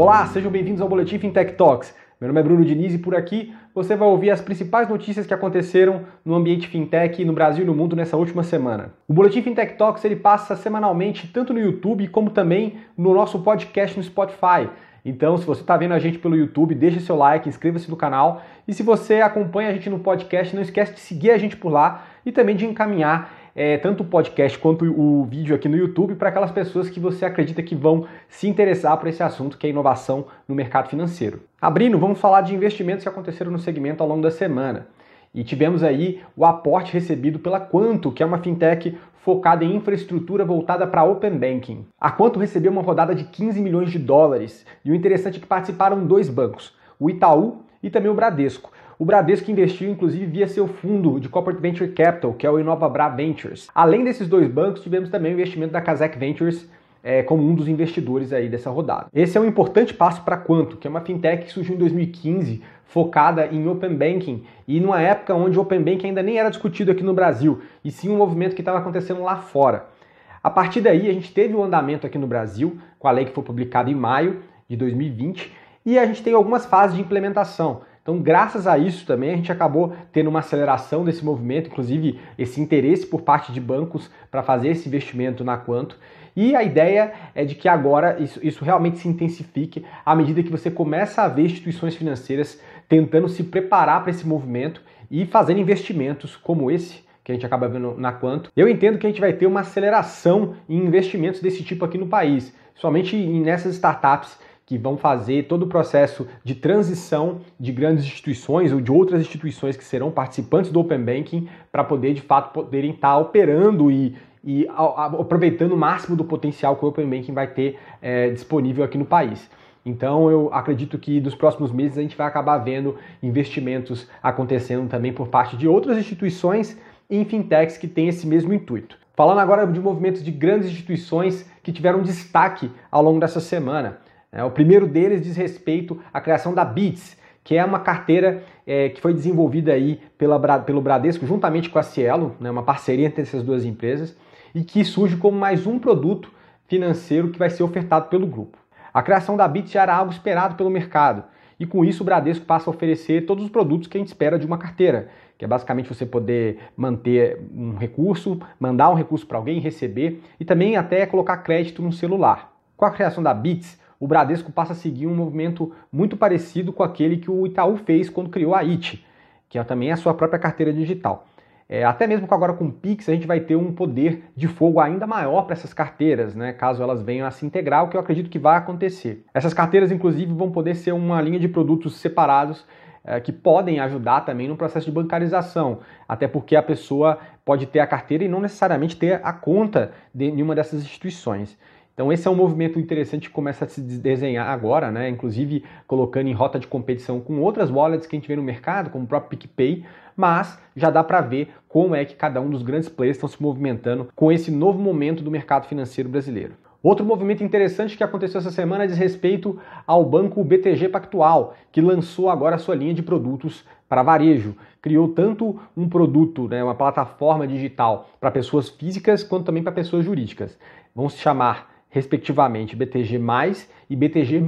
Olá, sejam bem-vindos ao Boletim Fintech Talks. Meu nome é Bruno Diniz e por aqui você vai ouvir as principais notícias que aconteceram no ambiente fintech no Brasil e no mundo nessa última semana. O Boletim Fintech Talks ele passa semanalmente tanto no YouTube como também no nosso podcast no Spotify. Então, se você está vendo a gente pelo YouTube, deixe seu like, inscreva-se no canal. E se você acompanha a gente no podcast, não esquece de seguir a gente por lá e também de encaminhar é, tanto o podcast quanto o vídeo aqui no YouTube para aquelas pessoas que você acredita que vão se interessar por esse assunto que é inovação no mercado financeiro. Abrindo, vamos falar de investimentos que aconteceram no segmento ao longo da semana. E tivemos aí o aporte recebido pela Quanto, que é uma fintech focada em infraestrutura voltada para Open Banking. A Quanto recebeu uma rodada de 15 milhões de dólares e o interessante é que participaram dois bancos, o Itaú e também o Bradesco. O Bradesco investiu, inclusive, via seu fundo de Corporate Venture Capital, que é o InovaBra Ventures. Além desses dois bancos, tivemos também o investimento da Kazakh Ventures, é, como um dos investidores aí dessa rodada. Esse é um importante passo para Quanto, que é uma fintech que surgiu em 2015, focada em Open Banking, e numa época onde Open Banking ainda nem era discutido aqui no Brasil, e sim um movimento que estava acontecendo lá fora. A partir daí, a gente teve um andamento aqui no Brasil, com a lei que foi publicada em maio de 2020, e a gente tem algumas fases de implementação. Então, graças a isso também, a gente acabou tendo uma aceleração desse movimento, inclusive esse interesse por parte de bancos para fazer esse investimento na Quanto. E a ideia é de que agora isso, isso realmente se intensifique à medida que você começa a ver instituições financeiras tentando se preparar para esse movimento e fazendo investimentos como esse que a gente acaba vendo na Quanto. Eu entendo que a gente vai ter uma aceleração em investimentos desse tipo aqui no país, somente nessas startups que vão fazer todo o processo de transição de grandes instituições ou de outras instituições que serão participantes do Open Banking para poder, de fato, poderem estar tá operando e, e aproveitando o máximo do potencial que o Open Banking vai ter é, disponível aqui no país. Então eu acredito que nos próximos meses a gente vai acabar vendo investimentos acontecendo também por parte de outras instituições em fintechs que têm esse mesmo intuito. Falando agora de movimentos de grandes instituições que tiveram destaque ao longo dessa semana. É, o primeiro deles diz respeito à criação da Bits, que é uma carteira é, que foi desenvolvida aí pela, pelo Bradesco juntamente com a Cielo, né, uma parceria entre essas duas empresas, e que surge como mais um produto financeiro que vai ser ofertado pelo grupo. A criação da Bits já era algo esperado pelo mercado, e com isso o Bradesco passa a oferecer todos os produtos que a gente espera de uma carteira, que é basicamente você poder manter um recurso, mandar um recurso para alguém, receber e também até colocar crédito no celular. Com a criação da Bits, o Bradesco passa a seguir um movimento muito parecido com aquele que o Itaú fez quando criou a IT, que é também a sua própria carteira digital. É, até mesmo agora com o Pix, a gente vai ter um poder de fogo ainda maior para essas carteiras, né, caso elas venham a se integrar, o que eu acredito que vai acontecer. Essas carteiras, inclusive, vão poder ser uma linha de produtos separados é, que podem ajudar também no processo de bancarização, até porque a pessoa pode ter a carteira e não necessariamente ter a conta de nenhuma dessas instituições. Então esse é um movimento interessante que começa a se desenhar agora, né? Inclusive colocando em rota de competição com outras wallets que a gente vê no mercado, como o próprio PicPay, mas já dá para ver como é que cada um dos grandes players estão se movimentando com esse novo momento do mercado financeiro brasileiro. Outro movimento interessante que aconteceu essa semana diz respeito ao banco BTG Pactual, que lançou agora a sua linha de produtos para varejo. Criou tanto um produto, né, uma plataforma digital para pessoas físicas, quanto também para pessoas jurídicas. Vão se chamar respectivamente BTG+, e BTG+,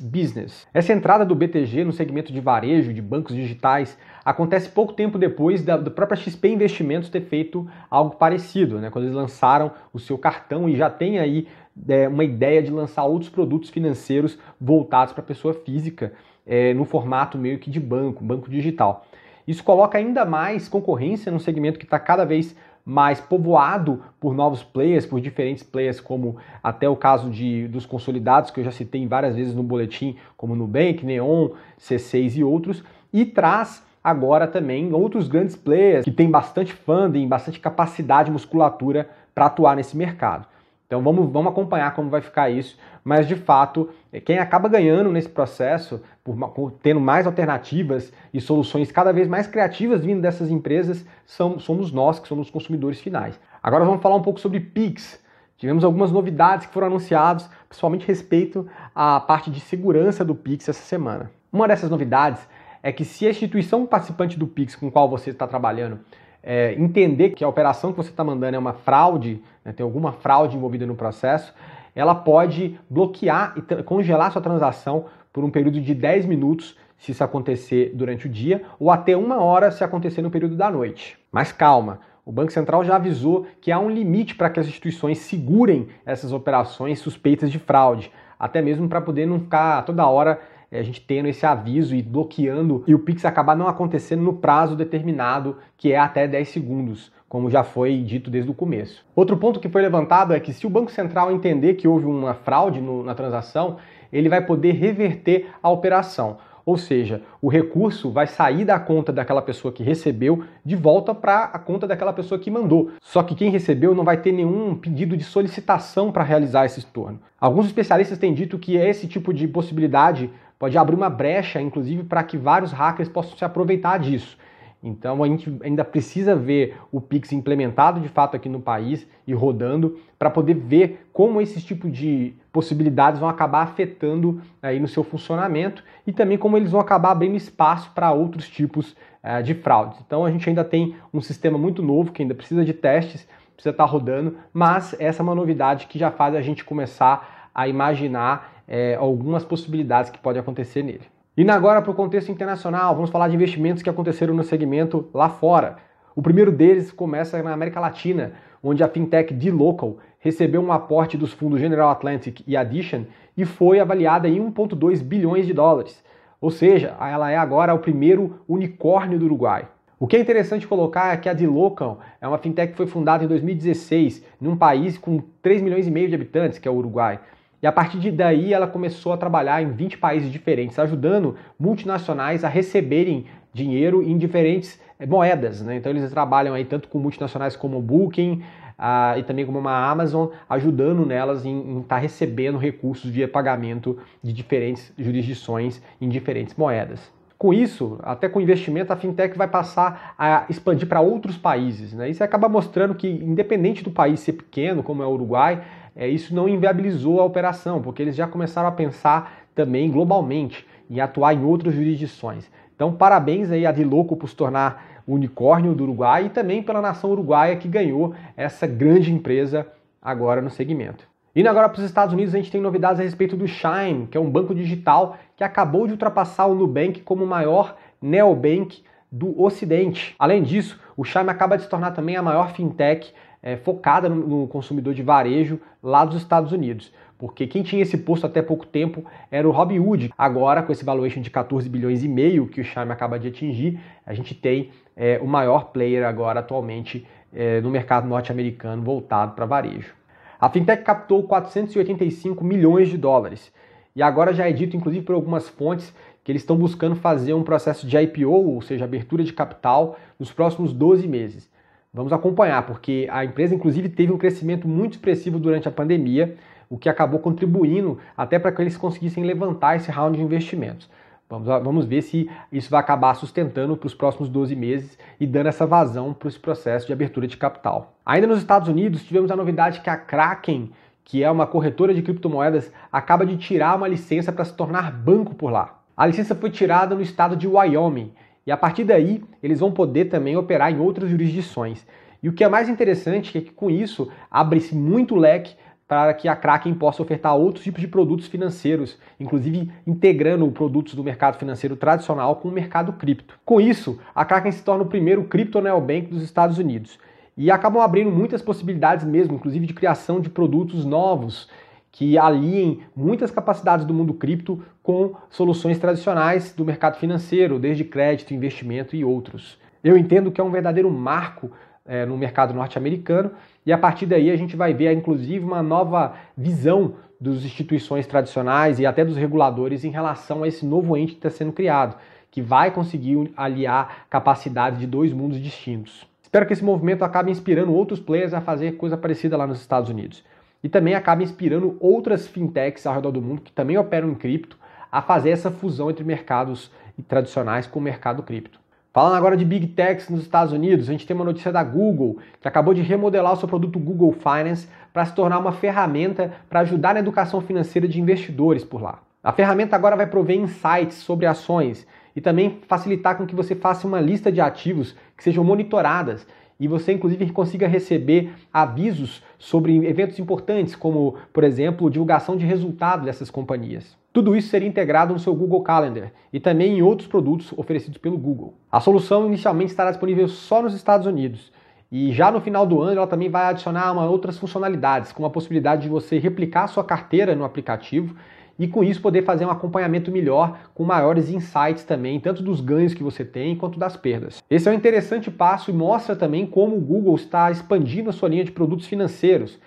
Business. Essa entrada do BTG no segmento de varejo, de bancos digitais, acontece pouco tempo depois da, da própria XP Investimentos ter feito algo parecido, né? quando eles lançaram o seu cartão e já tem aí é, uma ideia de lançar outros produtos financeiros voltados para a pessoa física, é, no formato meio que de banco, banco digital. Isso coloca ainda mais concorrência num segmento que está cada vez mais povoado por novos players, por diferentes players, como até o caso de, dos consolidados, que eu já citei várias vezes no boletim, como Nubank, Neon, C6 e outros, e traz agora também outros grandes players que têm bastante funding, bastante capacidade, musculatura para atuar nesse mercado. Então vamos, vamos acompanhar como vai ficar isso, mas de fato, quem acaba ganhando nesse processo, por, por, tendo mais alternativas e soluções cada vez mais criativas vindo dessas empresas, são, somos nós, que somos os consumidores finais. Agora vamos falar um pouco sobre Pix. Tivemos algumas novidades que foram anunciadas, principalmente respeito à parte de segurança do Pix essa semana. Uma dessas novidades é que se a instituição participante do Pix com qual você está trabalhando é, entender que a operação que você está mandando é uma fraude, né, tem alguma fraude envolvida no processo, ela pode bloquear e congelar sua transação por um período de 10 minutos se isso acontecer durante o dia, ou até uma hora se acontecer no período da noite. Mas calma, o Banco Central já avisou que há um limite para que as instituições segurem essas operações suspeitas de fraude, até mesmo para poder não ficar toda hora a gente tendo esse aviso e bloqueando e o Pix acabar não acontecendo no prazo determinado, que é até 10 segundos, como já foi dito desde o começo. Outro ponto que foi levantado é que se o Banco Central entender que houve uma fraude no, na transação, ele vai poder reverter a operação. Ou seja, o recurso vai sair da conta daquela pessoa que recebeu de volta para a conta daquela pessoa que mandou. Só que quem recebeu não vai ter nenhum pedido de solicitação para realizar esse estorno. Alguns especialistas têm dito que esse tipo de possibilidade pode abrir uma brecha, inclusive, para que vários hackers possam se aproveitar disso. Então a gente ainda precisa ver o Pix implementado de fato aqui no país e rodando para poder ver como esses tipos de possibilidades vão acabar afetando aí no seu funcionamento e também como eles vão acabar abrindo espaço para outros tipos uh, de fraudes. Então a gente ainda tem um sistema muito novo que ainda precisa de testes, precisa estar tá rodando, mas essa é uma novidade que já faz a gente começar a imaginar é, algumas possibilidades que podem acontecer nele. Indo agora para o contexto internacional, vamos falar de investimentos que aconteceram no segmento lá fora. O primeiro deles começa na América Latina, onde a fintech D-Local recebeu um aporte dos fundos General Atlantic e Addition e foi avaliada em 1,2 bilhões de dólares. Ou seja, ela é agora o primeiro unicórnio do Uruguai. O que é interessante colocar é que a D-Local é uma fintech que foi fundada em 2016 num país com 3 milhões e meio de habitantes, que é o Uruguai. E a partir de daí ela começou a trabalhar em 20 países diferentes, ajudando multinacionais a receberem dinheiro em diferentes eh, moedas. Né? Então eles trabalham aí tanto com multinacionais como Booking uh, e também como uma Amazon, ajudando nelas em estar tá recebendo recursos via pagamento de diferentes jurisdições em diferentes moedas. Com isso, até com investimento, a fintech vai passar a expandir para outros países. Né? Isso acaba mostrando que, independente do país ser pequeno, como é o Uruguai, é, isso não inviabilizou a operação, porque eles já começaram a pensar também globalmente em atuar em outras jurisdições. Então, parabéns aí a Diloco por se tornar o unicórnio do Uruguai e também pela nação uruguaia que ganhou essa grande empresa agora no segmento. Indo agora para os Estados Unidos, a gente tem novidades a respeito do Shine, que é um banco digital que acabou de ultrapassar o Nubank como o maior neobank do Ocidente. Além disso, o Shine acaba de se tornar também a maior fintech é, focada no, no consumidor de varejo lá dos Estados Unidos. Porque quem tinha esse posto até pouco tempo era o Robinhood. Agora, com esse valuation de 14 bilhões e meio que o Chime acaba de atingir, a gente tem é, o maior player agora atualmente é, no mercado norte-americano voltado para varejo. A fintech captou 485 milhões de dólares. E agora já é dito, inclusive por algumas fontes, que eles estão buscando fazer um processo de IPO, ou seja, abertura de capital, nos próximos 12 meses. Vamos acompanhar, porque a empresa, inclusive, teve um crescimento muito expressivo durante a pandemia, o que acabou contribuindo até para que eles conseguissem levantar esse round de investimentos. Vamos, vamos ver se isso vai acabar sustentando para os próximos 12 meses e dando essa vazão para esse processo de abertura de capital. Ainda nos Estados Unidos, tivemos a novidade que a Kraken, que é uma corretora de criptomoedas, acaba de tirar uma licença para se tornar banco por lá. A licença foi tirada no estado de Wyoming e a partir daí, eles vão poder também operar em outras jurisdições. E o que é mais interessante é que com isso abre-se muito leque para que a Kraken possa ofertar outros tipos de produtos financeiros, inclusive integrando produtos do mercado financeiro tradicional com o mercado cripto. Com isso, a Kraken se torna o primeiro cripto neobank dos Estados Unidos e acabam abrindo muitas possibilidades mesmo, inclusive de criação de produtos novos que aliem muitas capacidades do mundo cripto com soluções tradicionais do mercado financeiro, desde crédito, investimento e outros. Eu entendo que é um verdadeiro marco é, no mercado norte-americano e a partir daí a gente vai ver, inclusive, uma nova visão das instituições tradicionais e até dos reguladores em relação a esse novo ente que está sendo criado, que vai conseguir aliar capacidades de dois mundos distintos. Espero que esse movimento acabe inspirando outros players a fazer coisa parecida lá nos Estados Unidos e também acaba inspirando outras fintechs ao redor do mundo que também operam em cripto a fazer essa fusão entre mercados tradicionais com o mercado cripto. Falando agora de Big Techs nos Estados Unidos, a gente tem uma notícia da Google, que acabou de remodelar o seu produto Google Finance para se tornar uma ferramenta para ajudar na educação financeira de investidores por lá. A ferramenta agora vai prover insights sobre ações e também facilitar com que você faça uma lista de ativos que sejam monitoradas e você inclusive consiga receber avisos sobre eventos importantes, como, por exemplo, divulgação de resultados dessas companhias. Tudo isso seria integrado no seu Google Calendar e também em outros produtos oferecidos pelo Google. A solução inicialmente estará disponível só nos Estados Unidos e já no final do ano ela também vai adicionar uma outras funcionalidades, como a possibilidade de você replicar sua carteira no aplicativo e com isso poder fazer um acompanhamento melhor com maiores insights também, tanto dos ganhos que você tem quanto das perdas. Esse é um interessante passo e mostra também como o Google está expandindo a sua linha de produtos financeiros.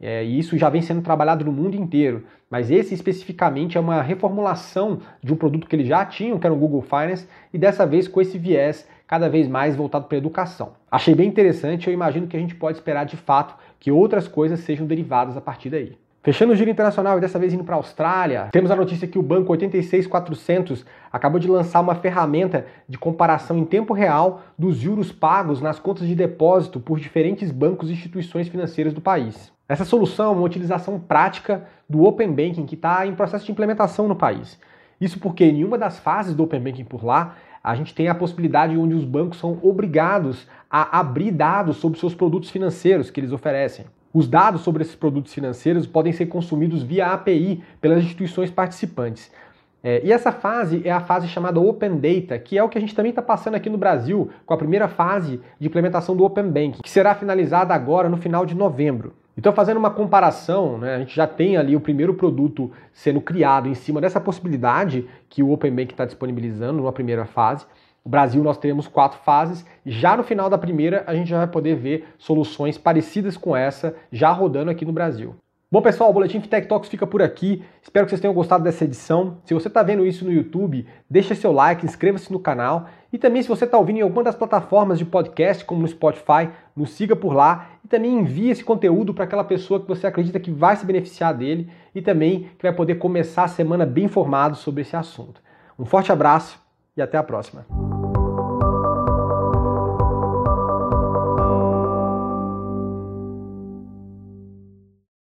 É, e isso já vem sendo trabalhado no mundo inteiro. Mas esse especificamente é uma reformulação de um produto que eles já tinham, que era o Google Finance, e dessa vez com esse viés cada vez mais voltado para a educação. Achei bem interessante, eu imagino que a gente pode esperar de fato que outras coisas sejam derivadas a partir daí. Fechando o giro internacional e dessa vez indo para a Austrália, temos a notícia que o banco 86400 acabou de lançar uma ferramenta de comparação em tempo real dos juros pagos nas contas de depósito por diferentes bancos e instituições financeiras do país. Essa solução é uma utilização prática do Open Banking que está em processo de implementação no país. Isso porque em uma das fases do Open Banking por lá, a gente tem a possibilidade onde os bancos são obrigados a abrir dados sobre seus produtos financeiros que eles oferecem. Os dados sobre esses produtos financeiros podem ser consumidos via API pelas instituições participantes. É, e essa fase é a fase chamada Open Data, que é o que a gente também está passando aqui no Brasil com a primeira fase de implementação do Open Banking, que será finalizada agora no final de novembro. Então, fazendo uma comparação, né, a gente já tem ali o primeiro produto sendo criado em cima dessa possibilidade que o Open Banking está disponibilizando numa primeira fase. O Brasil nós teremos quatro fases. Já no final da primeira, a gente já vai poder ver soluções parecidas com essa já rodando aqui no Brasil. Bom, pessoal, o Boletim Fintech Talks fica por aqui. Espero que vocês tenham gostado dessa edição. Se você está vendo isso no YouTube, deixa seu like, inscreva-se no canal. E também, se você está ouvindo em alguma das plataformas de podcast, como no Spotify, nos siga por lá. E também envie esse conteúdo para aquela pessoa que você acredita que vai se beneficiar dele e também que vai poder começar a semana bem informado sobre esse assunto. Um forte abraço e até a próxima.